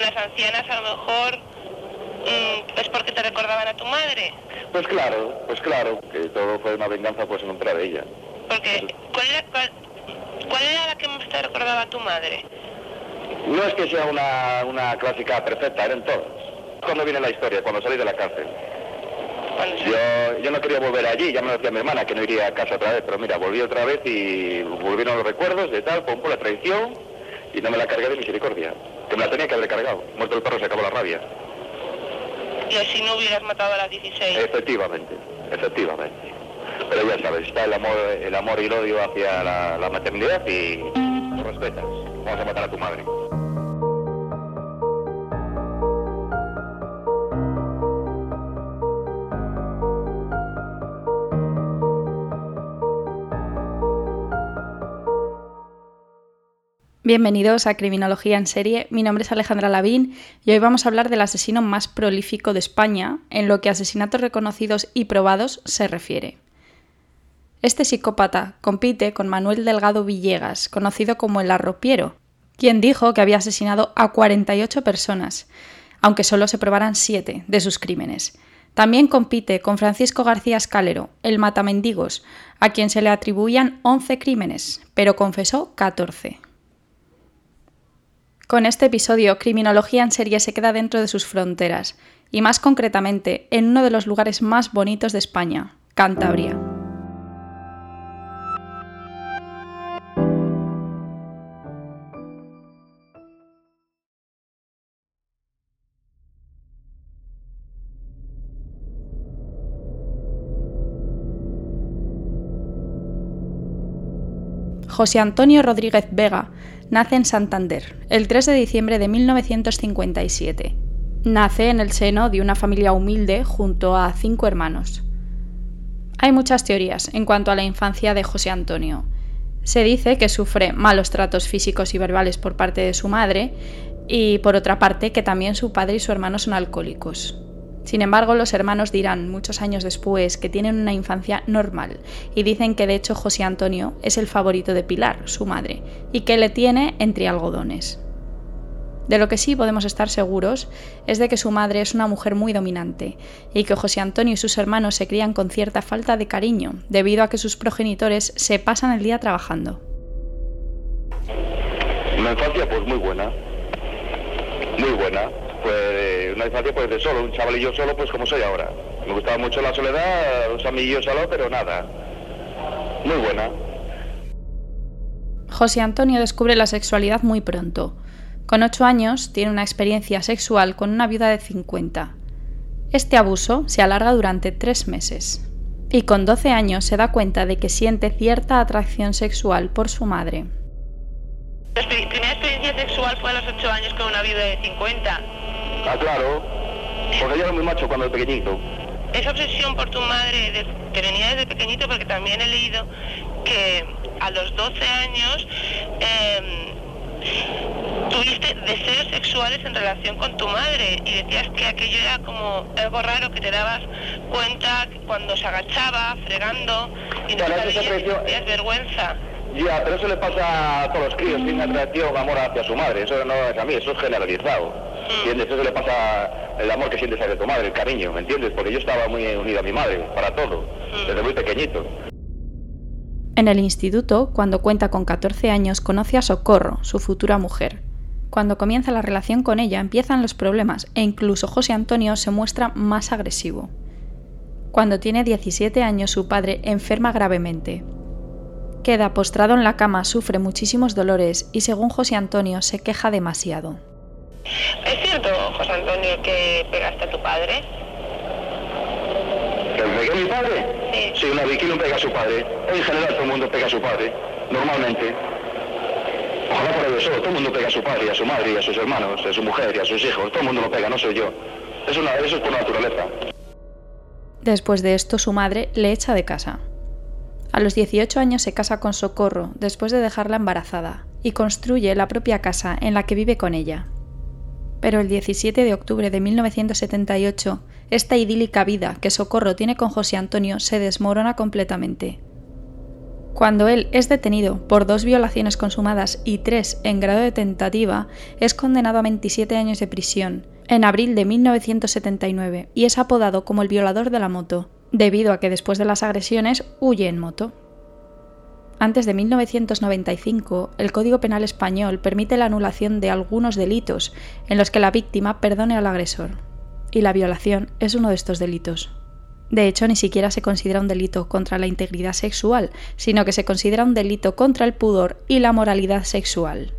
Las ancianas a lo mejor mm, es porque te recordaban a tu madre. Pues claro, pues claro, que todo fue una venganza pues en contra de ella. Porque, ¿cuál era, cuál, cuál era la que más te recordaba a tu madre? No es que sea una, una clásica perfecta, eran todas. ¿Cuándo viene la historia? Cuando salí de la cárcel. Yo, yo no quería volver allí, ya me lo decía mi hermana que no iría a casa otra vez, pero mira, volví otra vez y volvieron los recuerdos de tal, por la traición y no me la cargué de misericordia. Que me la tenía que haber cargado. Muerto el perro se acabó la rabia. Y así no hubieras matado a las 16. Efectivamente, efectivamente. Pero ya sabes, está el amor, el amor y el odio hacia la, la maternidad y lo respetas. Vamos a matar a tu madre. Bienvenidos a Criminología en Serie. Mi nombre es Alejandra Lavín y hoy vamos a hablar del asesino más prolífico de España en lo que asesinatos reconocidos y probados se refiere. Este psicópata compite con Manuel Delgado Villegas, conocido como el arropiero, quien dijo que había asesinado a 48 personas, aunque solo se probaran 7 de sus crímenes. También compite con Francisco García Escalero, el matamendigos, a quien se le atribuían 11 crímenes, pero confesó 14. Con este episodio, Criminología en serie se queda dentro de sus fronteras, y más concretamente en uno de los lugares más bonitos de España, Cantabria. José Antonio Rodríguez Vega nace en Santander el 3 de diciembre de 1957. Nace en el seno de una familia humilde junto a cinco hermanos. Hay muchas teorías en cuanto a la infancia de José Antonio. Se dice que sufre malos tratos físicos y verbales por parte de su madre y por otra parte que también su padre y su hermano son alcohólicos. Sin embargo, los hermanos dirán muchos años después que tienen una infancia normal y dicen que de hecho José Antonio es el favorito de Pilar, su madre, y que le tiene entre algodones. De lo que sí podemos estar seguros es de que su madre es una mujer muy dominante y que José Antonio y sus hermanos se crían con cierta falta de cariño debido a que sus progenitores se pasan el día trabajando. Una infancia pues muy buena, muy buena. Pues una infancia pues de solo, un chavalillo solo pues como soy ahora. Me gustaba mucho la soledad, los amiguillos solo, pero nada. Muy buena. José Antonio descubre la sexualidad muy pronto. Con 8 años tiene una experiencia sexual con una viuda de 50. Este abuso se alarga durante 3 meses. Y con 12 años se da cuenta de que siente cierta atracción sexual por su madre. La primera experiencia sexual fue a los 8 años con una viuda de 50. Ah, claro. Porque yo era muy macho cuando era pequeñito. Esa obsesión por tu madre de- te venía desde pequeñito porque también he leído que a los 12 años em, tuviste deseos sexuales en relación con tu madre y decías que aquello era como algo raro que te dabas cuenta cuando se agachaba, fregando y no aprecio- sentías vergüenza. Ya, pero eso le pasa a todos los críos, tiene atracción, amor hacia su madre, eso no es a mí, eso es generalizado. ¿Entiendes? Eso le pasa el amor que sientes hacia tu madre, el cariño, ¿me entiendes? Porque yo estaba muy unido a mi madre, para todo, desde muy pequeñito. En el instituto, cuando cuenta con 14 años, conoce a Socorro, su futura mujer. Cuando comienza la relación con ella empiezan los problemas e incluso José Antonio se muestra más agresivo. Cuando tiene 17 años su padre enferma gravemente. Queda postrado en la cama, sufre muchísimos dolores y según José Antonio se queja demasiado. ¿Es cierto, José Antonio, que pegaste a tu padre? ¿Que pegué a mi padre? Sí. Sí, una viquino pega a su padre. En general todo el mundo pega a su padre, normalmente. Ojalá por solo, todo el mundo pega a su padre, y a su madre, y a sus hermanos, a su mujer, y a sus hijos. Todo el mundo lo pega, no soy yo. Es una, eso es por naturaleza. Después de esto su madre le echa de casa. A los 18 años se casa con Socorro después de dejarla embarazada y construye la propia casa en la que vive con ella. Pero el 17 de octubre de 1978, esta idílica vida que Socorro tiene con José Antonio se desmorona completamente. Cuando él es detenido por dos violaciones consumadas y tres en grado de tentativa, es condenado a 27 años de prisión en abril de 1979 y es apodado como el violador de la moto, debido a que después de las agresiones huye en moto. Antes de 1995, el Código Penal español permite la anulación de algunos delitos en los que la víctima perdone al agresor, y la violación es uno de estos delitos. De hecho, ni siquiera se considera un delito contra la integridad sexual, sino que se considera un delito contra el pudor y la moralidad sexual.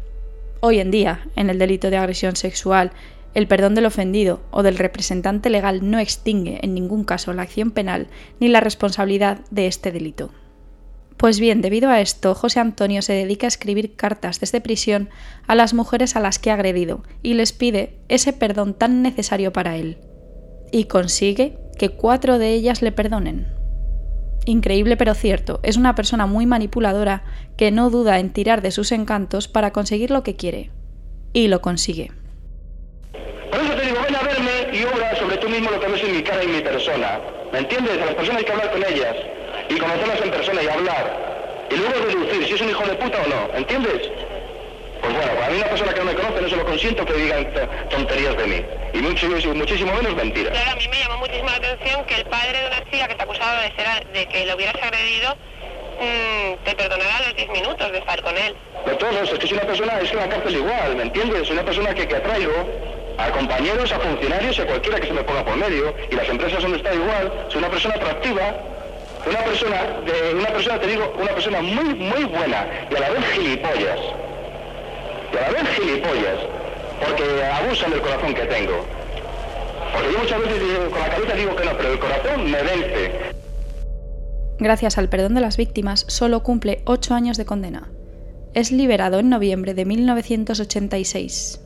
Hoy en día, en el delito de agresión sexual, el perdón del ofendido o del representante legal no extingue en ningún caso la acción penal ni la responsabilidad de este delito. Pues bien, debido a esto, José Antonio se dedica a escribir cartas desde prisión a las mujeres a las que ha agredido y les pide ese perdón tan necesario para él. Y consigue que cuatro de ellas le perdonen. Increíble pero cierto, es una persona muy manipuladora que no duda en tirar de sus encantos para conseguir lo que quiere. Y lo consigue. Por eso te digo, ven a verme y obra sobre tú mismo lo que ves en mi cara y mi persona. ¿Me entiendes? A las personas hay que hablar con ellas y conocerlas en persona y hablar. Y luego deducir si es un hijo de puta o no. ¿Entiendes? Pues bueno, a mí una persona que no me conoce no se lo consiento que digan tonterías de mí. Y muchísimo, muchísimo menos mentiras. Claro, a mí me llamó muchísimo la atención que el padre de una chica que te acusaba de, ser, de que lo hubieras agredido mmm, te perdonará los 10 minutos de estar con él. De todos, es que es una persona, es que la cárcel igual, ¿me entiendes? Es una persona que, que atraigo a compañeros, a funcionarios, a cualquiera que se me ponga por medio, y las empresas donde está igual, es una persona atractiva, una persona, una persona, te digo, una persona muy, muy buena, y a la vez gilipollas. Y a la vez gilipollas, porque abusan del corazón que tengo. Porque yo muchas veces con la cabeza digo que no, pero el corazón me vence. Gracias al perdón de las víctimas, solo cumple ocho años de condena. Es liberado en noviembre de 1986.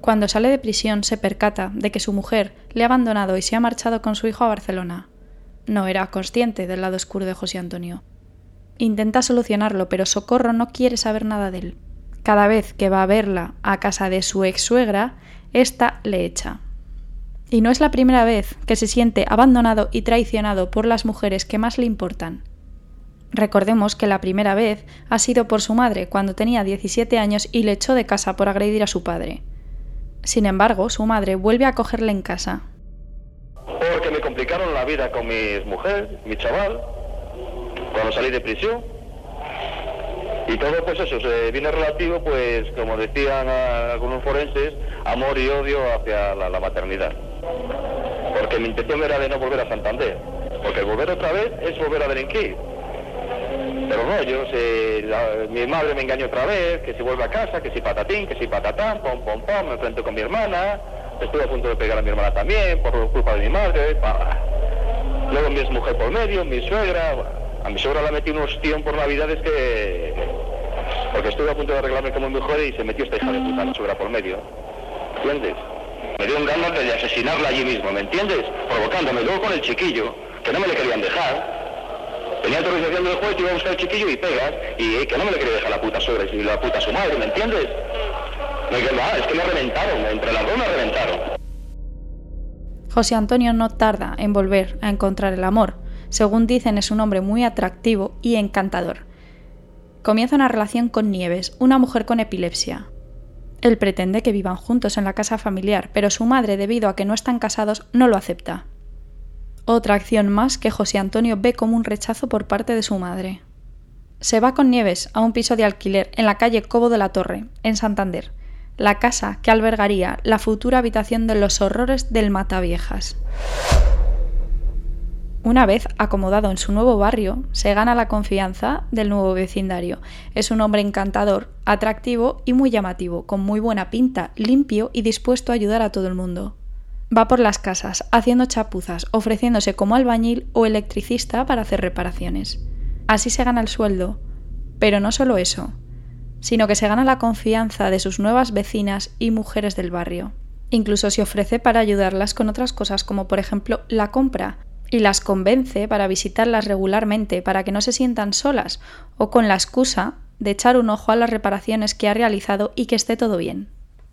Cuando sale de prisión se percata de que su mujer le ha abandonado y se ha marchado con su hijo a Barcelona. No era consciente del lado oscuro de José Antonio. Intenta solucionarlo, pero Socorro no quiere saber nada de él. Cada vez que va a verla a casa de su ex suegra, ésta le echa. Y no es la primera vez que se siente abandonado y traicionado por las mujeres que más le importan. Recordemos que la primera vez ha sido por su madre cuando tenía 17 años y le echó de casa por agredir a su padre. Sin embargo, su madre vuelve a cogerle en casa. Complicaron la vida con mi mujer, mi chaval, cuando salí de prisión. Y todo pues eso, se viene relativo, pues como decían algunos forenses, amor y odio hacia la, maternidad. Porque mi intención era de no volver a Santander. Porque volver otra vez es volver a delinquir. Pero rollos, eh, mi madre me engañó otra vez, que si vuelve a casa, que si patatín, que si patatán, pom, pom, pom, me enfrento con mi hermana, estuve a punto de pegar a mi hermana también, por culpa de mi madre, luego mi mujer por medio, mi suegra, a mi suegra la metí unos tíos por navidades que... porque estuve a punto de arreglarme como mujer y se metió esta hija de puta, mi suegra por medio, ¿entiendes? Me dio un ganas de asesinarla allí mismo, ¿me entiendes? Provocándome, luego con el chiquillo, que no me le querían dejar, Tenía autorización del juez, iba a buscar el chiquillo y pegas, y eh, que no me le quería dejar la puta suegra y la puta su madre, ¿me entiendes? Me dije, ah, es que me reventaron, entre las dos me reventaron. José Antonio no tarda en volver a encontrar el amor. Según dicen, es un hombre muy atractivo y encantador. Comienza una relación con Nieves, una mujer con epilepsia. Él pretende que vivan juntos en la casa familiar, pero su madre, debido a que no están casados, no lo acepta. Otra acción más que José Antonio ve como un rechazo por parte de su madre. Se va con Nieves a un piso de alquiler en la calle Cobo de la Torre, en Santander, la casa que albergaría la futura habitación de los horrores del Mataviejas. Una vez acomodado en su nuevo barrio, se gana la confianza del nuevo vecindario. Es un hombre encantador, atractivo y muy llamativo, con muy buena pinta, limpio y dispuesto a ayudar a todo el mundo. Va por las casas, haciendo chapuzas, ofreciéndose como albañil o electricista para hacer reparaciones. Así se gana el sueldo. Pero no solo eso, sino que se gana la confianza de sus nuevas vecinas y mujeres del barrio. Incluso se ofrece para ayudarlas con otras cosas como por ejemplo la compra, y las convence para visitarlas regularmente para que no se sientan solas o con la excusa de echar un ojo a las reparaciones que ha realizado y que esté todo bien.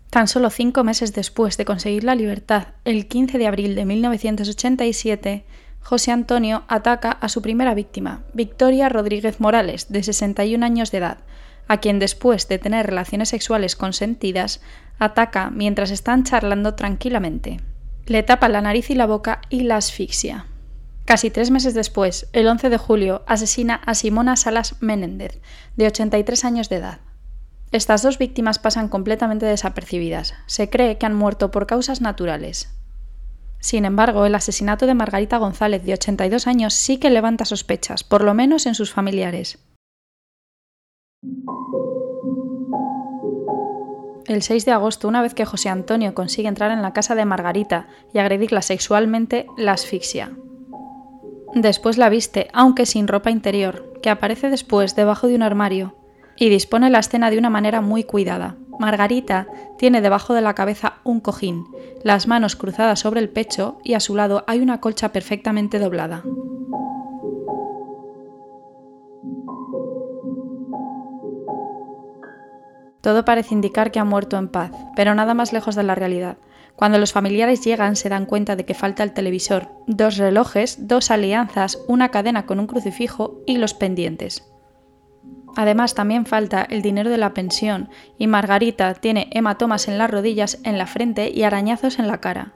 Tan solo cinco meses después de conseguir la libertad, el 15 de abril de 1987, José Antonio ataca a su primera víctima, Victoria Rodríguez Morales, de 61 años de edad, a quien después de tener relaciones sexuales consentidas, ataca mientras están charlando tranquilamente. Le tapa la nariz y la boca y la asfixia. Casi tres meses después, el 11 de julio, asesina a Simona Salas Menéndez, de 83 años de edad. Estas dos víctimas pasan completamente desapercibidas. Se cree que han muerto por causas naturales. Sin embargo, el asesinato de Margarita González, de 82 años, sí que levanta sospechas, por lo menos en sus familiares. El 6 de agosto, una vez que José Antonio consigue entrar en la casa de Margarita y agredirla sexualmente, la asfixia. Después la viste, aunque sin ropa interior, que aparece después debajo de un armario, y dispone la escena de una manera muy cuidada. Margarita tiene debajo de la cabeza un cojín, las manos cruzadas sobre el pecho y a su lado hay una colcha perfectamente doblada. Todo parece indicar que ha muerto en paz, pero nada más lejos de la realidad. Cuando los familiares llegan se dan cuenta de que falta el televisor, dos relojes, dos alianzas, una cadena con un crucifijo y los pendientes. Además también falta el dinero de la pensión y Margarita tiene hematomas en las rodillas, en la frente y arañazos en la cara.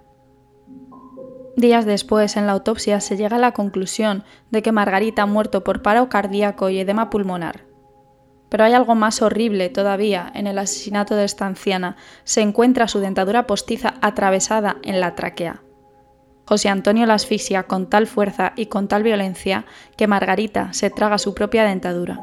Días después, en la autopsia, se llega a la conclusión de que Margarita ha muerto por paro cardíaco y edema pulmonar. Pero hay algo más horrible todavía en el asesinato de esta anciana. Se encuentra su dentadura postiza atravesada en la tráquea. José Antonio la asfixia con tal fuerza y con tal violencia que Margarita se traga su propia dentadura.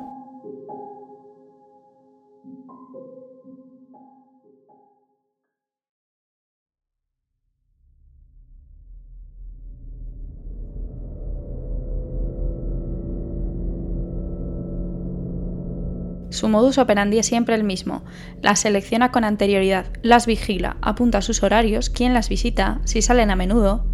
Su modus operandi es siempre el mismo. Las selecciona con anterioridad, las vigila, apunta sus horarios, quién las visita, si salen a menudo.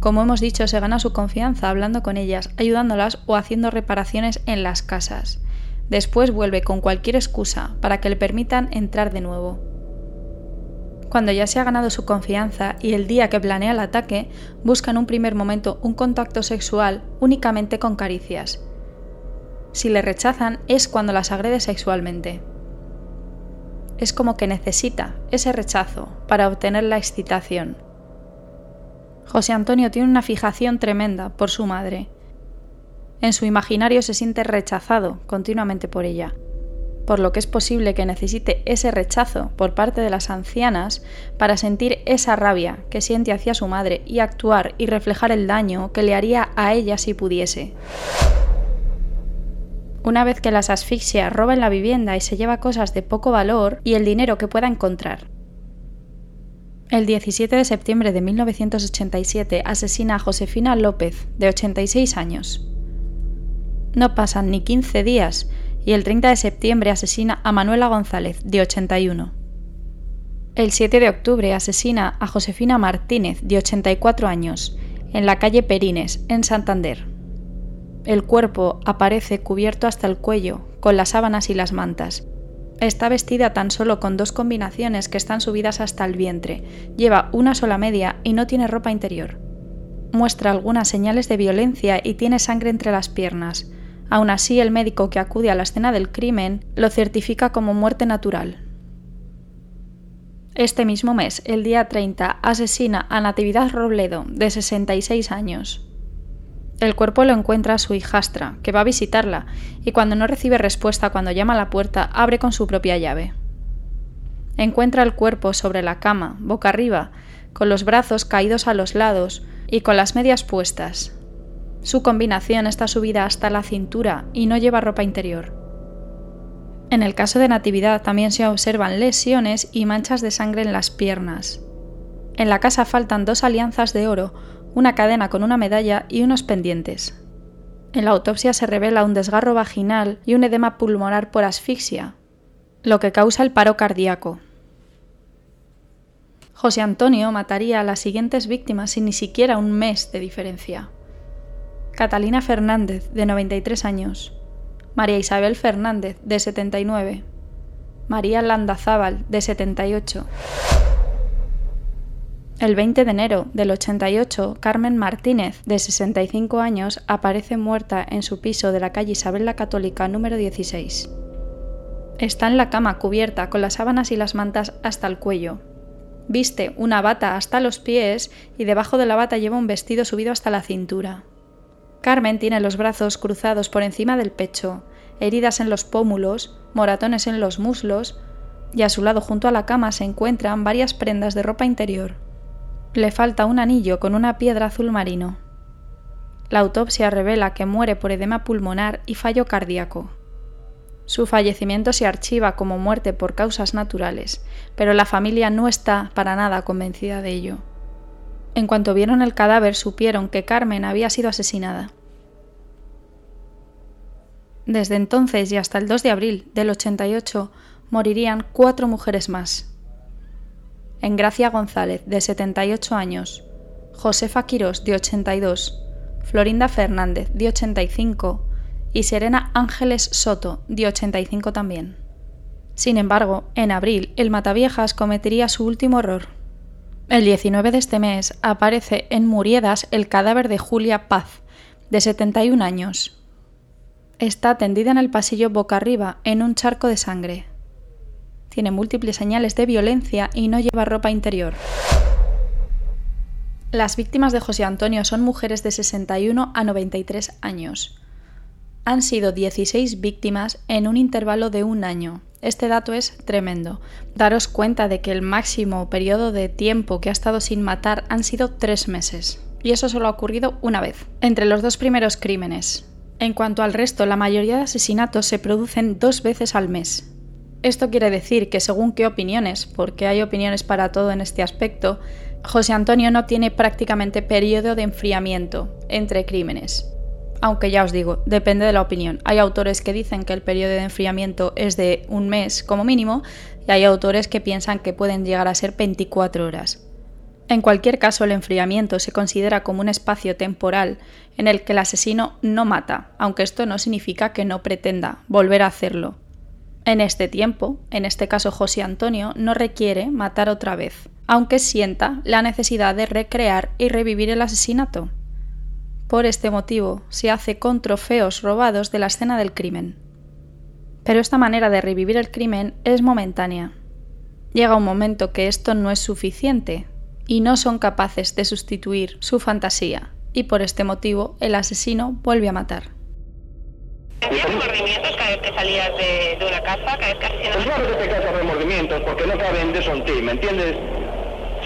Como hemos dicho, se gana su confianza hablando con ellas, ayudándolas o haciendo reparaciones en las casas. Después vuelve con cualquier excusa para que le permitan entrar de nuevo. Cuando ya se ha ganado su confianza y el día que planea el ataque, busca en un primer momento un contacto sexual únicamente con caricias si le rechazan es cuando las agrede sexualmente. Es como que necesita ese rechazo para obtener la excitación. José Antonio tiene una fijación tremenda por su madre. En su imaginario se siente rechazado continuamente por ella, por lo que es posible que necesite ese rechazo por parte de las ancianas para sentir esa rabia que siente hacia su madre y actuar y reflejar el daño que le haría a ella si pudiese. Una vez que las asfixia, roba en la vivienda y se lleva cosas de poco valor y el dinero que pueda encontrar. El 17 de septiembre de 1987 asesina a Josefina López, de 86 años. No pasan ni 15 días y el 30 de septiembre asesina a Manuela González, de 81. El 7 de octubre asesina a Josefina Martínez, de 84 años, en la calle Perines, en Santander. El cuerpo aparece cubierto hasta el cuello, con las sábanas y las mantas. Está vestida tan solo con dos combinaciones que están subidas hasta el vientre, lleva una sola media y no tiene ropa interior. Muestra algunas señales de violencia y tiene sangre entre las piernas. Aún así, el médico que acude a la escena del crimen lo certifica como muerte natural. Este mismo mes, el día 30, asesina a Natividad Robledo, de 66 años. El cuerpo lo encuentra su hijastra, que va a visitarla, y cuando no recibe respuesta cuando llama a la puerta, abre con su propia llave. Encuentra el cuerpo sobre la cama, boca arriba, con los brazos caídos a los lados y con las medias puestas. Su combinación está subida hasta la cintura y no lleva ropa interior. En el caso de Natividad también se observan lesiones y manchas de sangre en las piernas. En la casa faltan dos alianzas de oro, una cadena con una medalla y unos pendientes. En la autopsia se revela un desgarro vaginal y un edema pulmonar por asfixia, lo que causa el paro cardíaco. José Antonio mataría a las siguientes víctimas sin ni siquiera un mes de diferencia. Catalina Fernández, de 93 años. María Isabel Fernández, de 79. María Landazábal, de 78. El 20 de enero del 88, Carmen Martínez, de 65 años, aparece muerta en su piso de la calle Isabel la Católica número 16. Está en la cama cubierta con las sábanas y las mantas hasta el cuello. Viste una bata hasta los pies y debajo de la bata lleva un vestido subido hasta la cintura. Carmen tiene los brazos cruzados por encima del pecho, heridas en los pómulos, moratones en los muslos, y a su lado junto a la cama se encuentran varias prendas de ropa interior. Le falta un anillo con una piedra azul marino. La autopsia revela que muere por edema pulmonar y fallo cardíaco. Su fallecimiento se archiva como muerte por causas naturales, pero la familia no está para nada convencida de ello. En cuanto vieron el cadáver supieron que Carmen había sido asesinada. Desde entonces y hasta el 2 de abril del 88 morirían cuatro mujeres más. Engracia González, de 78 años, Josefa Quirós, de 82, Florinda Fernández, de 85, y Serena Ángeles Soto, de 85 también. Sin embargo, en abril, el Mataviejas cometería su último error. El 19 de este mes aparece en Muriedas el cadáver de Julia Paz, de 71 años. Está tendida en el pasillo boca arriba, en un charco de sangre. Tiene múltiples señales de violencia y no lleva ropa interior. Las víctimas de José Antonio son mujeres de 61 a 93 años han sido 16 víctimas en un intervalo de un año. Este dato es tremendo. Daros cuenta de que el máximo periodo de tiempo que ha estado sin matar han sido tres meses. Y eso solo ha ocurrido una vez, entre los dos primeros crímenes. En cuanto al resto, la mayoría de asesinatos se producen dos veces al mes. Esto quiere decir que según qué opiniones, porque hay opiniones para todo en este aspecto, José Antonio no tiene prácticamente periodo de enfriamiento entre crímenes aunque ya os digo, depende de la opinión. Hay autores que dicen que el periodo de enfriamiento es de un mes como mínimo y hay autores que piensan que pueden llegar a ser 24 horas. En cualquier caso, el enfriamiento se considera como un espacio temporal en el que el asesino no mata, aunque esto no significa que no pretenda volver a hacerlo. En este tiempo, en este caso José Antonio, no requiere matar otra vez, aunque sienta la necesidad de recrear y revivir el asesinato. Por este motivo, se hace con trofeos robados de la escena del crimen. Pero esta manera de revivir el crimen es momentánea. Llega un momento que esto no es suficiente y no son capaces de sustituir su fantasía, y por este motivo el asesino vuelve a matar. ¿Tenías remordimientos cada vez que salías de, una casa, cada vez que asesinabas? Pues claro que te causas remordimientos, porque no caben de eso en ti, ¿me entiendes?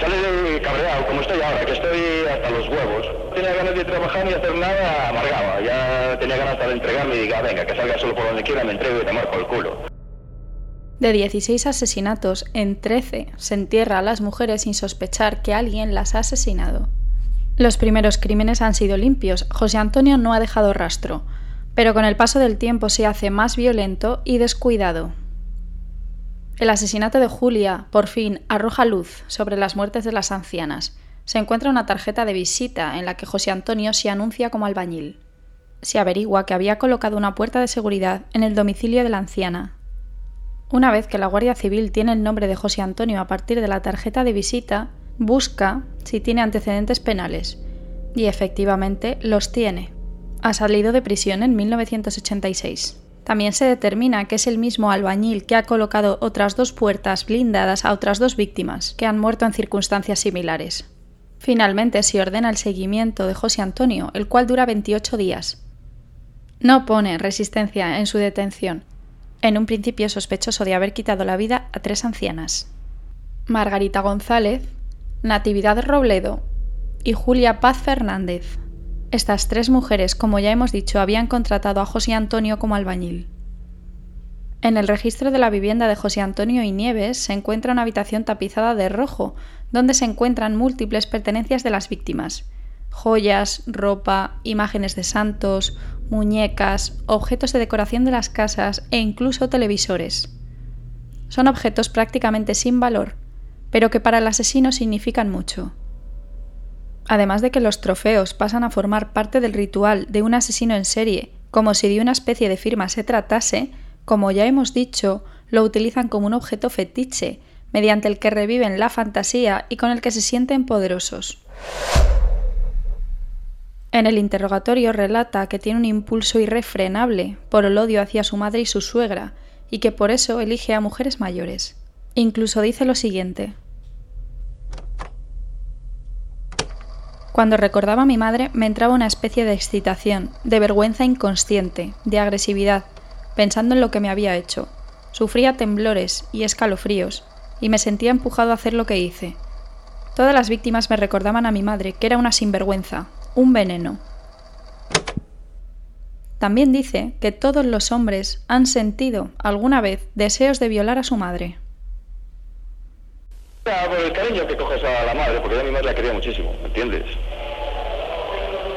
Sale de cabreado, como estoy ahora, que estoy hasta los huevos. tenía ganas de trabajar ni hacer nada, amargaba. Ya tenía ganas de entregarme y diga, venga, que salga solo por donde quiera, me entrego y te marco el culo. De 16 asesinatos, en 13 se entierra a las mujeres sin sospechar que alguien las ha asesinado. Los primeros crímenes han sido limpios, José Antonio no ha dejado rastro, pero con el paso del tiempo se hace más violento y descuidado. El asesinato de Julia, por fin, arroja luz sobre las muertes de las ancianas. Se encuentra una tarjeta de visita en la que José Antonio se anuncia como albañil. Se averigua que había colocado una puerta de seguridad en el domicilio de la anciana. Una vez que la Guardia Civil tiene el nombre de José Antonio a partir de la tarjeta de visita, busca si tiene antecedentes penales. Y efectivamente los tiene. Ha salido de prisión en 1986. También se determina que es el mismo albañil que ha colocado otras dos puertas blindadas a otras dos víctimas, que han muerto en circunstancias similares. Finalmente se ordena el seguimiento de José Antonio, el cual dura 28 días. No pone resistencia en su detención, en un principio sospechoso de haber quitado la vida a tres ancianas. Margarita González, Natividad Robledo y Julia Paz Fernández. Estas tres mujeres, como ya hemos dicho, habían contratado a José Antonio como albañil. En el registro de la vivienda de José Antonio y Nieves se encuentra una habitación tapizada de rojo, donde se encuentran múltiples pertenencias de las víctimas. Joyas, ropa, imágenes de santos, muñecas, objetos de decoración de las casas e incluso televisores. Son objetos prácticamente sin valor, pero que para el asesino significan mucho. Además de que los trofeos pasan a formar parte del ritual de un asesino en serie, como si de una especie de firma se tratase, como ya hemos dicho, lo utilizan como un objeto fetiche, mediante el que reviven la fantasía y con el que se sienten poderosos. En el interrogatorio relata que tiene un impulso irrefrenable por el odio hacia su madre y su suegra, y que por eso elige a mujeres mayores. Incluso dice lo siguiente. Cuando recordaba a mi madre me entraba una especie de excitación, de vergüenza inconsciente, de agresividad, pensando en lo que me había hecho. Sufría temblores y escalofríos, y me sentía empujado a hacer lo que hice. Todas las víctimas me recordaban a mi madre, que era una sinvergüenza, un veneno. También dice que todos los hombres han sentido alguna vez deseos de violar a su madre. Por el cariño que coges a la madre, porque yo a mi madre la quería muchísimo, ¿me entiendes?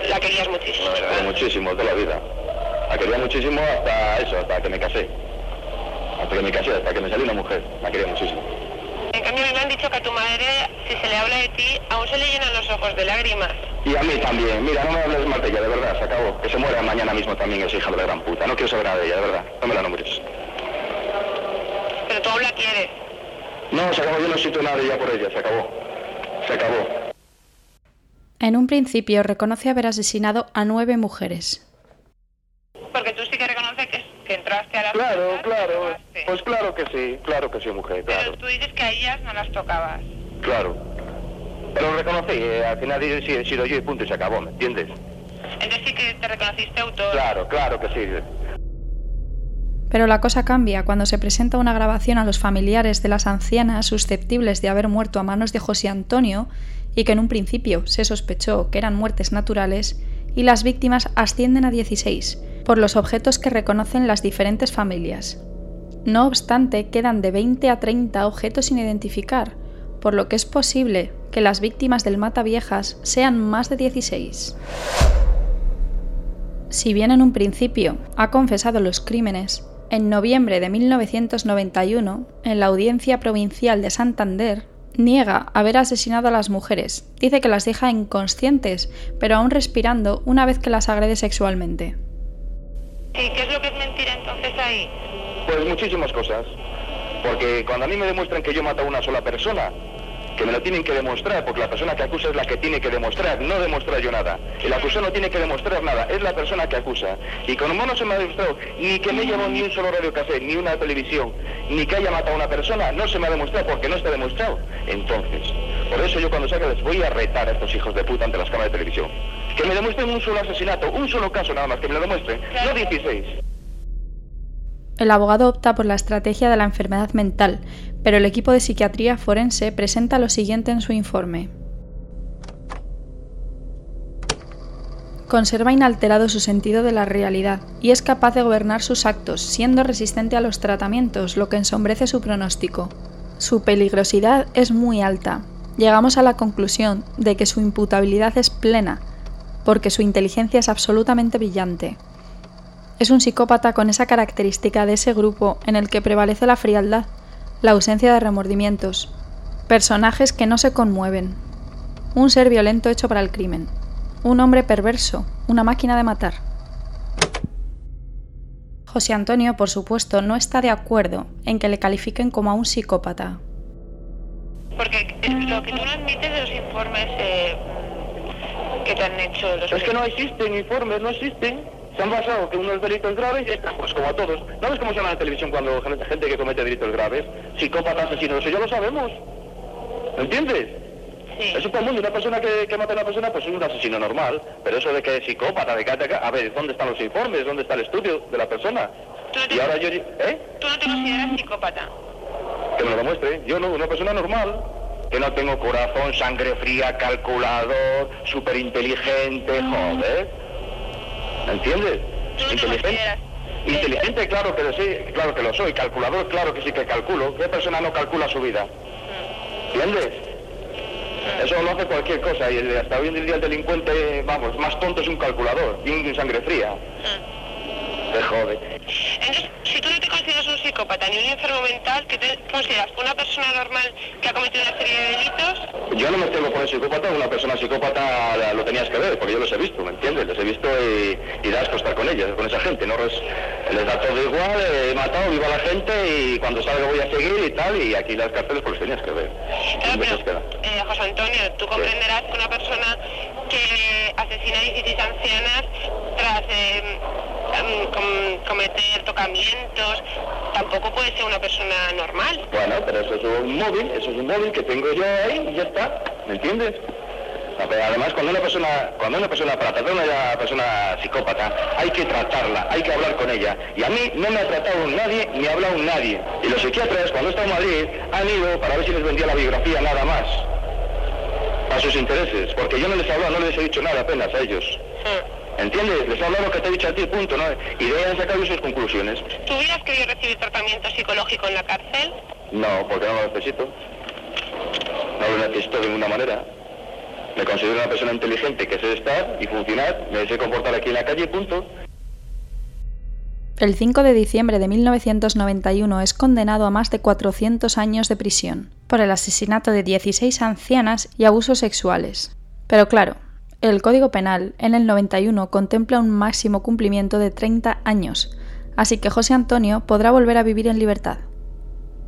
La querías muchísimo, ¿verdad? Muchísimo, toda la vida. La quería muchísimo hasta eso, hasta que me casé. Hasta que me casé, hasta que me salí una mujer. La quería muchísimo. En cambio, me han dicho que a tu madre, si se le habla de ti, aún se le llenan los ojos de lágrimas. Y a mí también. Mira, no me hables mal de ella, de verdad, se acabó. Que se muera mañana mismo también esa hija de la gran puta. No quiero saber nada de ella, de verdad. No me la nombres. Pero tú aún la quieres. No, se acabó. Yo no siento nada ella por ella. Se acabó. Se acabó. En un principio reconoce haber asesinado a nueve mujeres. Porque tú sí que reconoces que, que entraste a la Claro, fiesta, claro. Pues claro que sí. Claro que sí, mujer, claro. Pero tú dices que a ellas no las tocabas. Claro. Pero lo reconocí. eh, al final sí he sido yo y punto y se acabó, ¿me entiendes? Entonces sí que te reconociste autor. Claro, claro que sí. Pero la cosa cambia cuando se presenta una grabación a los familiares de las ancianas susceptibles de haber muerto a manos de José Antonio y que en un principio se sospechó que eran muertes naturales, y las víctimas ascienden a 16, por los objetos que reconocen las diferentes familias. No obstante, quedan de 20 a 30 objetos sin identificar, por lo que es posible que las víctimas del Mata Viejas sean más de 16. Si bien en un principio ha confesado los crímenes, en noviembre de 1991, en la Audiencia Provincial de Santander, niega haber asesinado a las mujeres. Dice que las deja inconscientes, pero aún respirando una vez que las agrede sexualmente. ¿Y qué es lo que es mentira entonces ahí? Pues muchísimas cosas. Porque cuando a mí me demuestran que yo mato a una sola persona, que me lo tienen que demostrar, porque la persona que acusa es la que tiene que demostrar, no demostrar yo nada. El acusado no tiene que demostrar nada, es la persona que acusa. Y como no se me ha demostrado ni que me llevo ni un solo radio café, ni una televisión, ni que haya matado a una persona, no se me ha demostrado porque no está demostrado. Entonces, por eso yo cuando salga les voy a retar a estos hijos de puta ante las cámaras de televisión. Que me demuestren un solo asesinato, un solo caso nada más, que me lo demuestren, no 16. El abogado opta por la estrategia de la enfermedad mental, pero el equipo de psiquiatría forense presenta lo siguiente en su informe. Conserva inalterado su sentido de la realidad y es capaz de gobernar sus actos, siendo resistente a los tratamientos, lo que ensombrece su pronóstico. Su peligrosidad es muy alta. Llegamos a la conclusión de que su imputabilidad es plena, porque su inteligencia es absolutamente brillante. Es un psicópata con esa característica de ese grupo en el que prevalece la frialdad, la ausencia de remordimientos, personajes que no se conmueven, un ser violento hecho para el crimen, un hombre perverso, una máquina de matar. José Antonio, por supuesto, no está de acuerdo en que le califiquen como a un psicópata. Porque lo que tú no admites de los informes eh, que te han hecho los Es que no existen informes, no existen. Se han basado que unos delitos graves pues como a todos. ¿No ves cómo se llama en la televisión cuando gente, que comete delitos graves? Psicópatas, asesinos, eso ya lo sabemos. ¿Me entiendes? Sí. Eso todo el mundo, una persona que, que mata a una persona, pues es un asesino normal. Pero eso de que es psicópata, de que ataca- a ver, ¿dónde están los informes? ¿Dónde está el estudio de la persona? Tú no te- Y ahora yo, ¿eh? Tú no te consideras psicópata. Que me lo demuestre. Yo no, una persona normal. Que no tengo corazón, sangre fría, calculador, súper inteligente, joder. ¿Me entiendes? Tú no te consideras. Inteligente, claro que lo sí, claro que lo soy. Calculador, claro que sí que calculo. ¿Qué persona no calcula su vida? ¿Entiendes? Eso lo hace cualquier cosa y hasta hoy en día el delincuente, vamos, más tonto es un calculador, tiene sangre fría. Entonces, si tú no te consideras un psicópata ni un enfermo mental, ¿qué te consideras? ¿Una persona normal que ha cometido una serie de delitos? yo no me tengo por el psicópata, una persona psicópata lo tenías que ver, porque yo los he visto, ¿me entiendes? Les he visto y, y das estar con ellos, con esa gente, ¿no? les da todo igual, he matado, viva la gente y cuando salga voy a seguir y tal, y aquí las cárceles pues los tenías que ver. Claro, eh, José Antonio, tú comprenderás que una persona que asesina a 16 ancianas tras eh, cometer tocamientos, tampoco puede ser una persona normal. Bueno, pero eso es un móvil, eso es un móvil que tengo yo ahí y ya está, ¿me entiendes? Además, cuando una persona, cuando una persona, para tratar a una persona psicópata, hay que tratarla, hay que hablar con ella. Y a mí no me ha tratado nadie, ni ha hablado nadie. Y los psiquiatras, cuando están en Madrid, han ido para ver si les vendía la biografía nada más. A sus intereses. Porque yo no les he hablado, no les he dicho nada apenas a ellos. Hmm. ¿Entiendes? Les he hablado lo que te he dicho a ti, punto, ¿no? Y de ahí han sacado sus conclusiones. ¿Tú hubieras querido recibir tratamiento psicológico en la cárcel? No, porque no lo necesito. No lo necesito de ninguna manera. Me considero una persona inteligente que sé estar y funcionar, me sé comportar aquí en la calle, punto. El 5 de diciembre de 1991 es condenado a más de 400 años de prisión por el asesinato de 16 ancianas y abusos sexuales. Pero claro, el Código Penal en el 91 contempla un máximo cumplimiento de 30 años, así que José Antonio podrá volver a vivir en libertad.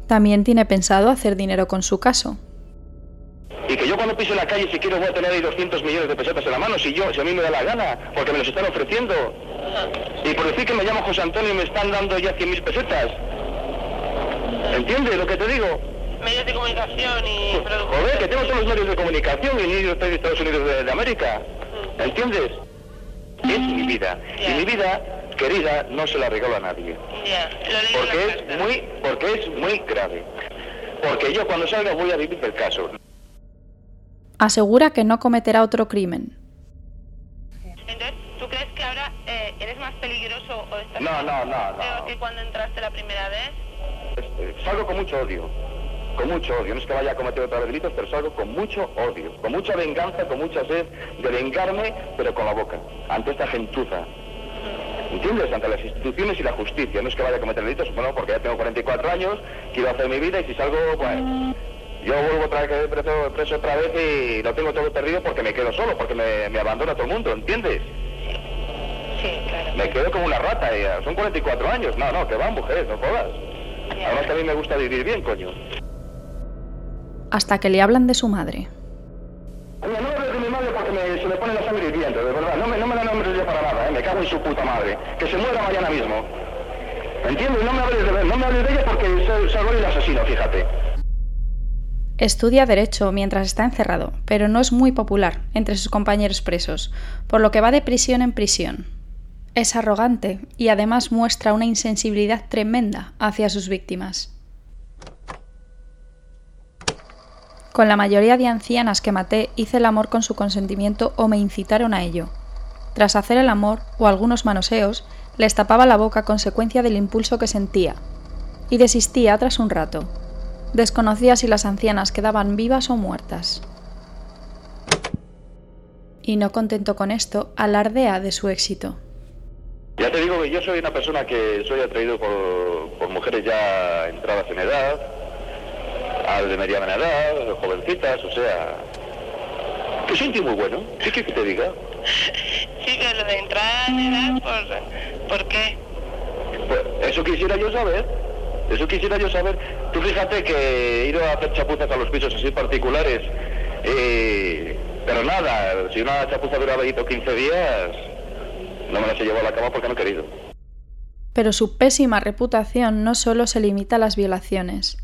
También tiene pensado hacer dinero con su caso, y que yo cuando pise la calle, si quiero, voy a tener ahí 200 millones de pesetas en la mano, si yo, si a mí me da la gana, porque me los están ofreciendo. Y por decir que me llamo José Antonio y me están dando ya 100.000 pesetas. ¿Entiendes lo que te digo? Medios de comunicación y... Joder, que tengo todos los medios de comunicación y ni de Estados Unidos de, América. ¿Entiendes? Es mi vida. Y mi vida, querida, no se la regalo a nadie. porque es muy, porque es muy grave. Porque yo cuando salga voy a vivir del caso asegura que no cometerá otro crimen. Entonces, ¿tú crees que ahora eh, eres más peligroso o estás no, no, no, no. que cuando entraste la primera vez? Eh, salgo con mucho odio, con mucho odio. No es que vaya a cometer otra vez delitos, pero salgo con mucho odio, con mucha venganza, con mucha sed de vengarme, pero con la boca, ante esta gentuza. ¿Entiendes? Ante las instituciones y la justicia. No es que vaya a cometer delitos, bueno, porque ya tengo 44 años, quiero hacer mi vida y si salgo, pues yo vuelvo otra vez preso, preso otra vez y lo tengo todo perdido porque me quedo solo, porque me, abandona todo el mundo, ¿entiendes? Sí, claro. Me quedo como una rata, y son 44 años. No, no, que va, mujer, no jodas. Además que a mí me gusta vivir bien, coño. Hasta que le hablan de su madre. no me hables de mi madre porque me, se me pone la sangre hirviendo, de verdad. No me, no me la nombres ya para nada, ¿eh? me cago en su puta madre. Que se muera mañana mismo. ¿Entiendes? No me hables de, no me hables de ella porque el asesino, fíjate. Estudia Derecho mientras está encerrado, pero no es muy popular entre sus compañeros presos, por lo que va de prisión en prisión. Es arrogante y además muestra una insensibilidad tremenda hacia sus víctimas. Con la mayoría de ancianas que maté hice el amor con su consentimiento o me incitaron a ello. Tras hacer el amor o algunos manoseos, les tapaba la boca a consecuencia del impulso que sentía, y desistía tras un rato, Desconocía si las ancianas quedaban vivas o muertas. Y no contento con esto, alardea de su éxito. Ya te digo que yo soy una persona que soy atraído por, mujeres ya entradas en edad, al de mediana edad, jovencitas, o sea, que soy muy bueno. ¿Qué quieres que te diga? Sí, pero lo de entrada en edad, ¿por, ¿por qué? Pues eso quisiera yo saber. Eso quisiera yo saber. Tú fíjate que he ido a hacer chapuzas a los pisos así particulares, eh, pero nada, si una chapuza duraba 15 días, no me las he llevado a la cama porque no he querido. Pero su pésima reputación no solo se limita a las violaciones,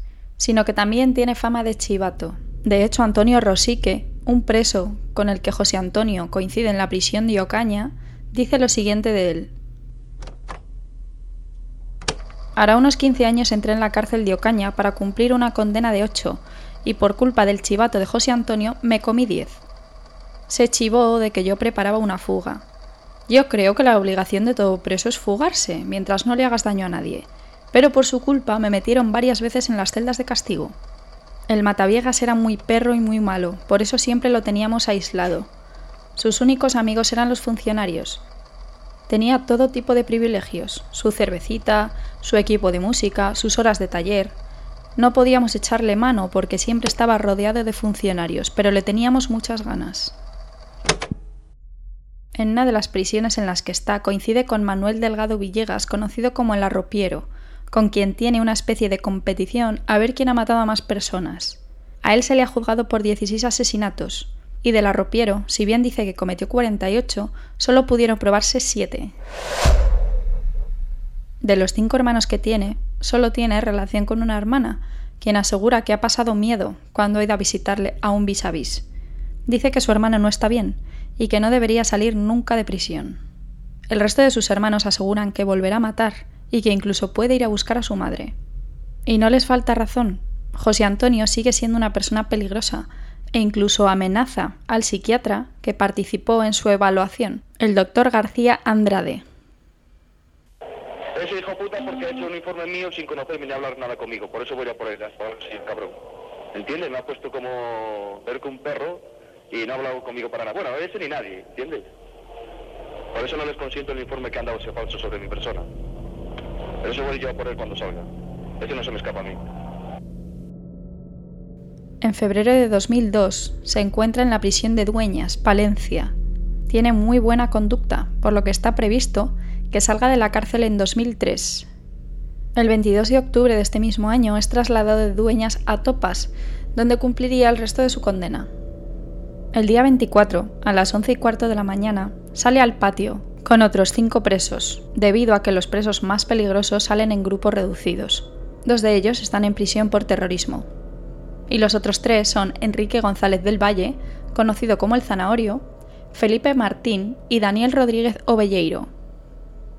sino que también tiene fama de chivato. De hecho, Antonio Rosique, un preso con el que José Antonio coincide en la prisión de Ocaña, dice lo siguiente de él. Hará unos 15 años entré en la cárcel de Ocaña para cumplir una condena de 8 y por culpa del chivato de José Antonio me comí 10. Se chivó de que yo preparaba una fuga. Yo creo que la obligación de todo preso es fugarse, mientras no le hagas daño a nadie, pero por su culpa me metieron varias veces en las celdas de castigo. El Mataviegas era muy perro y muy malo, por eso siempre lo teníamos aislado. Sus únicos amigos eran los funcionarios, Tenía todo tipo de privilegios, su cervecita, su equipo de música, sus horas de taller. No podíamos echarle mano porque siempre estaba rodeado de funcionarios, pero le teníamos muchas ganas. En una de las prisiones en las que está coincide con Manuel Delgado Villegas, conocido como el arropiero, con quien tiene una especie de competición a ver quién ha matado a más personas. A él se le ha juzgado por 16 asesinatos, y del arropiero, si bien dice que cometió 48, solo pudieron probarse 7. De los cinco hermanos que tiene, solo tiene relación con una hermana, quien asegura que ha pasado miedo cuando ha ido a visitarle a un vis a vis. Dice que su hermano no está bien y que no debería salir nunca de prisión. El resto de sus hermanos aseguran que volverá a matar y que incluso puede ir a buscar a su madre. Y no les falta razón. José Antonio sigue siendo una persona peligrosa e incluso amenaza al psiquiatra que participó en su evaluación, el doctor García Andrade. Ese hijo puta porque ha hecho un informe mío sin conocerme ni hablar nada conmigo, por eso voy a por él, cabrón. ¿Entiendes? Me ha puesto como ver que un perro y no ha hablado conmigo para nada. Bueno, ese ni nadie, ¿entiendes? Por eso no les consiento el informe que han dado ese falso sobre mi persona. A por él cuando salga. No se me escapa a mí. En febrero de 2002 se encuentra en la prisión de Dueñas, Palencia. Tiene muy buena conducta, por lo que está previsto que salga de la cárcel en 2003. El 22 de octubre de este mismo año es trasladado de Dueñas a Topas, donde cumpliría el resto de su condena. El día 24, a las 11 y cuarto de la mañana, sale al patio con otros cinco presos, debido a que los presos más peligrosos salen en grupos reducidos. Dos de ellos están en prisión por terrorismo. Y los otros tres son Enrique González del Valle, conocido como el Zanahorio, Felipe Martín y Daniel Rodríguez Ovelleiro.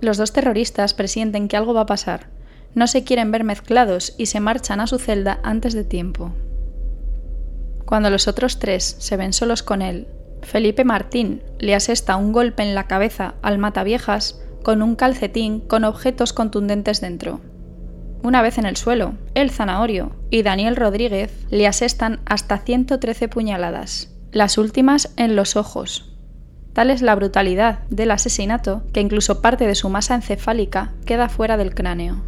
Los dos terroristas presienten que algo va a pasar, no se quieren ver mezclados y se marchan a su celda antes de tiempo. Cuando los otros tres se ven solos con él, Felipe Martín le asesta un golpe en la cabeza al mataviejas con un calcetín con objetos contundentes dentro. Una vez en el suelo, el zanahorio y Daniel Rodríguez le asestan hasta 113 puñaladas, las últimas en los ojos. Tal es la brutalidad del asesinato que incluso parte de su masa encefálica queda fuera del cráneo.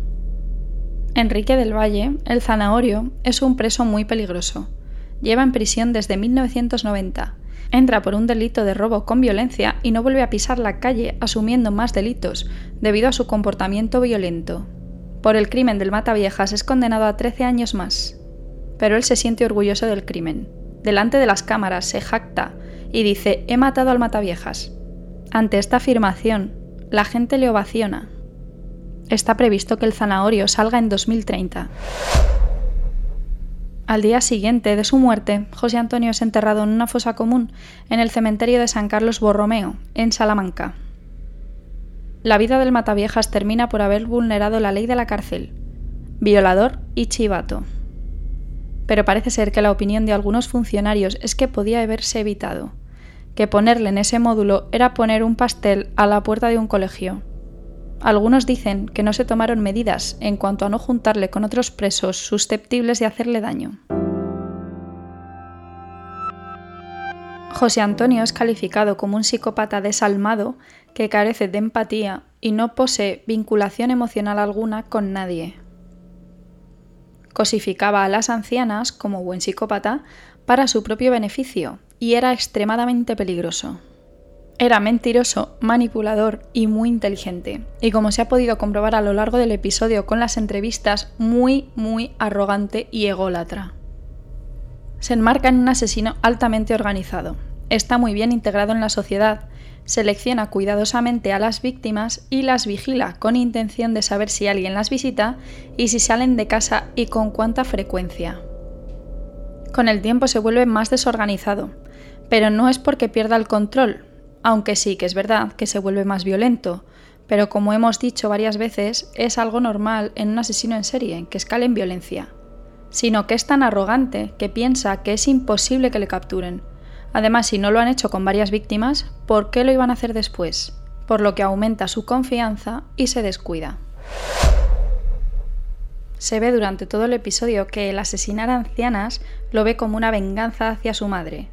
Enrique del Valle, el zanahorio, es un preso muy peligroso lleva en prisión desde 1990. Entra por un delito de robo con violencia y no vuelve a pisar la calle asumiendo más delitos debido a su comportamiento violento. Por el crimen del Mataviejas es condenado a 13 años más. Pero él se siente orgulloso del crimen. Delante de las cámaras se jacta y dice he matado al Mataviejas. Ante esta afirmación, la gente le ovaciona. Está previsto que el zanahorio salga en 2030. Al día siguiente de su muerte, José Antonio es enterrado en una fosa común en el cementerio de San Carlos Borromeo, en Salamanca. La vida del Mataviejas termina por haber vulnerado la ley de la cárcel, violador y chivato. Pero parece ser que la opinión de algunos funcionarios es que podía haberse evitado, que ponerle en ese módulo era poner un pastel a la puerta de un colegio. Algunos dicen que no se tomaron medidas en cuanto a no juntarle con otros presos susceptibles de hacerle daño. José Antonio es calificado como un psicópata desalmado que carece de empatía y no posee vinculación emocional alguna con nadie. Cosificaba a las ancianas como buen psicópata para su propio beneficio y era extremadamente peligroso. Era mentiroso, manipulador y muy inteligente, y como se ha podido comprobar a lo largo del episodio con las entrevistas, muy, muy arrogante y ególatra. Se enmarca en un asesino altamente organizado, está muy bien integrado en la sociedad, selecciona cuidadosamente a las víctimas y las vigila con intención de saber si alguien las visita y si salen de casa y con cuánta frecuencia. Con el tiempo se vuelve más desorganizado, pero no es porque pierda el control, aunque sí que es verdad que se vuelve más violento, pero como hemos dicho varias veces, es algo normal en un asesino en serie, que escale en violencia, sino que es tan arrogante que piensa que es imposible que le capturen. Además, si no lo han hecho con varias víctimas, ¿por qué lo iban a hacer después? Por lo que aumenta su confianza y se descuida. Se ve durante todo el episodio que el asesinar a ancianas lo ve como una venganza hacia su madre,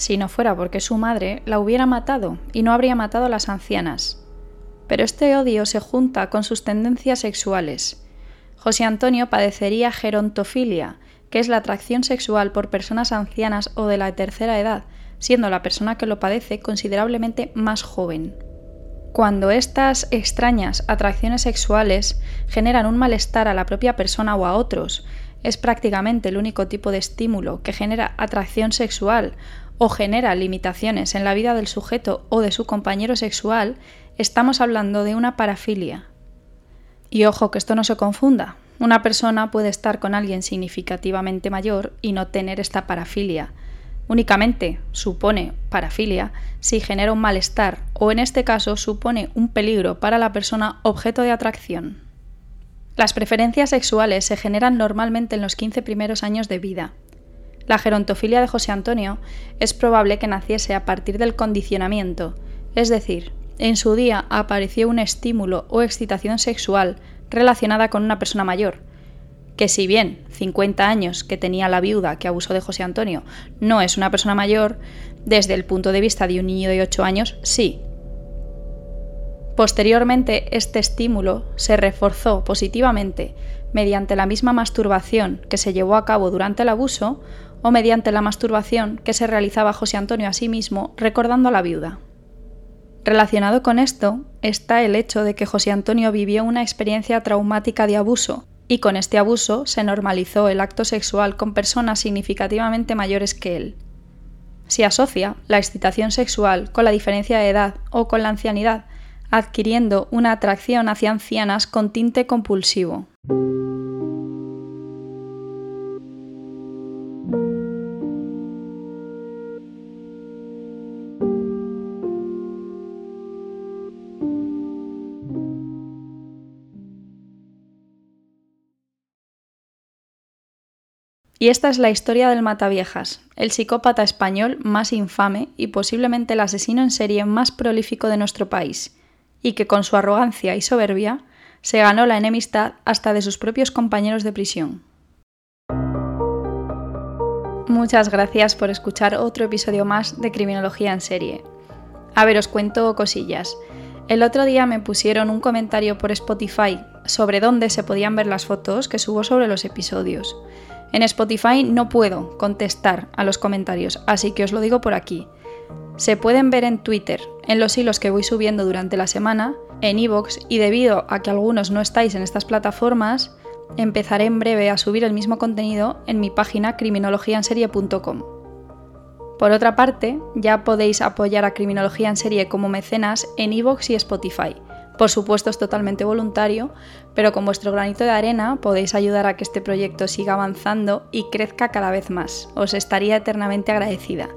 si no fuera porque su madre la hubiera matado y no habría matado a las ancianas. Pero este odio se junta con sus tendencias sexuales. José Antonio padecería gerontofilia, que es la atracción sexual por personas ancianas o de la tercera edad, siendo la persona que lo padece considerablemente más joven. Cuando estas extrañas atracciones sexuales generan un malestar a la propia persona o a otros, es prácticamente el único tipo de estímulo que genera atracción sexual o genera limitaciones en la vida del sujeto o de su compañero sexual, estamos hablando de una parafilia. Y ojo que esto no se confunda. Una persona puede estar con alguien significativamente mayor y no tener esta parafilia. Únicamente supone parafilia si genera un malestar o en este caso supone un peligro para la persona objeto de atracción. Las preferencias sexuales se generan normalmente en los 15 primeros años de vida. La gerontofilia de José Antonio es probable que naciese a partir del condicionamiento, es decir, en su día apareció un estímulo o excitación sexual relacionada con una persona mayor, que si bien 50 años que tenía la viuda que abusó de José Antonio no es una persona mayor, desde el punto de vista de un niño de 8 años sí. Posteriormente, este estímulo se reforzó positivamente mediante la misma masturbación que se llevó a cabo durante el abuso o mediante la masturbación que se realizaba José Antonio a sí mismo recordando a la viuda. Relacionado con esto está el hecho de que José Antonio vivió una experiencia traumática de abuso y con este abuso se normalizó el acto sexual con personas significativamente mayores que él. Se asocia la excitación sexual con la diferencia de edad o con la ancianidad, adquiriendo una atracción hacia ancianas con tinte compulsivo. Y esta es la historia del Mataviejas, el psicópata español más infame y posiblemente el asesino en serie más prolífico de nuestro país, y que con su arrogancia y soberbia se ganó la enemistad hasta de sus propios compañeros de prisión. Muchas gracias por escuchar otro episodio más de Criminología en serie. A ver, os cuento cosillas. El otro día me pusieron un comentario por Spotify sobre dónde se podían ver las fotos que subo sobre los episodios. En Spotify no puedo contestar a los comentarios, así que os lo digo por aquí. Se pueden ver en Twitter, en los hilos que voy subiendo durante la semana, en iVoox y debido a que algunos no estáis en estas plataformas, empezaré en breve a subir el mismo contenido en mi página criminologiaenserie.com. Por otra parte, ya podéis apoyar a Criminología en Serie como mecenas en iVoox y Spotify. Por supuesto es totalmente voluntario, pero con vuestro granito de arena podéis ayudar a que este proyecto siga avanzando y crezca cada vez más. Os estaría eternamente agradecida.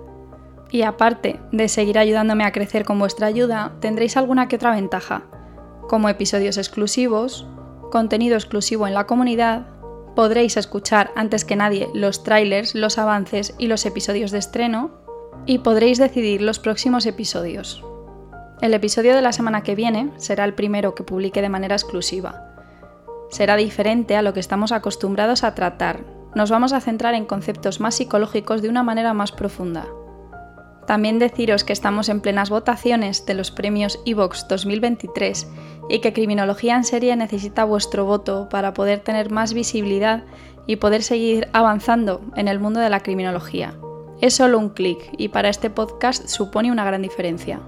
Y aparte de seguir ayudándome a crecer con vuestra ayuda, tendréis alguna que otra ventaja, como episodios exclusivos, contenido exclusivo en la comunidad, podréis escuchar antes que nadie los trailers, los avances y los episodios de estreno, y podréis decidir los próximos episodios. El episodio de la semana que viene será el primero que publique de manera exclusiva. Será diferente a lo que estamos acostumbrados a tratar. Nos vamos a centrar en conceptos más psicológicos de una manera más profunda. También deciros que estamos en plenas votaciones de los premios Evox 2023 y que Criminología en Serie necesita vuestro voto para poder tener más visibilidad y poder seguir avanzando en el mundo de la criminología. Es solo un clic y para este podcast supone una gran diferencia.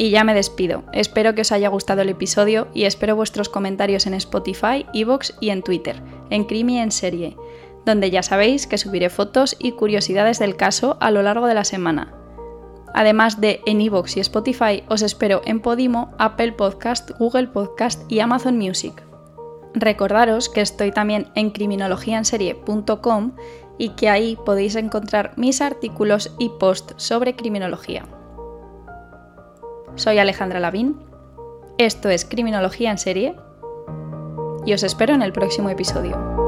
Y ya me despido. Espero que os haya gustado el episodio y espero vuestros comentarios en Spotify, Evox y en Twitter, en Crimi en Serie, donde ya sabéis que subiré fotos y curiosidades del caso a lo largo de la semana. Además de en Evox y Spotify, os espero en Podimo, Apple Podcast, Google Podcast y Amazon Music. Recordaros que estoy también en criminologiaenserie.com y que ahí podéis encontrar mis artículos y posts sobre criminología. Soy Alejandra Lavín, esto es Criminología en serie y os espero en el próximo episodio.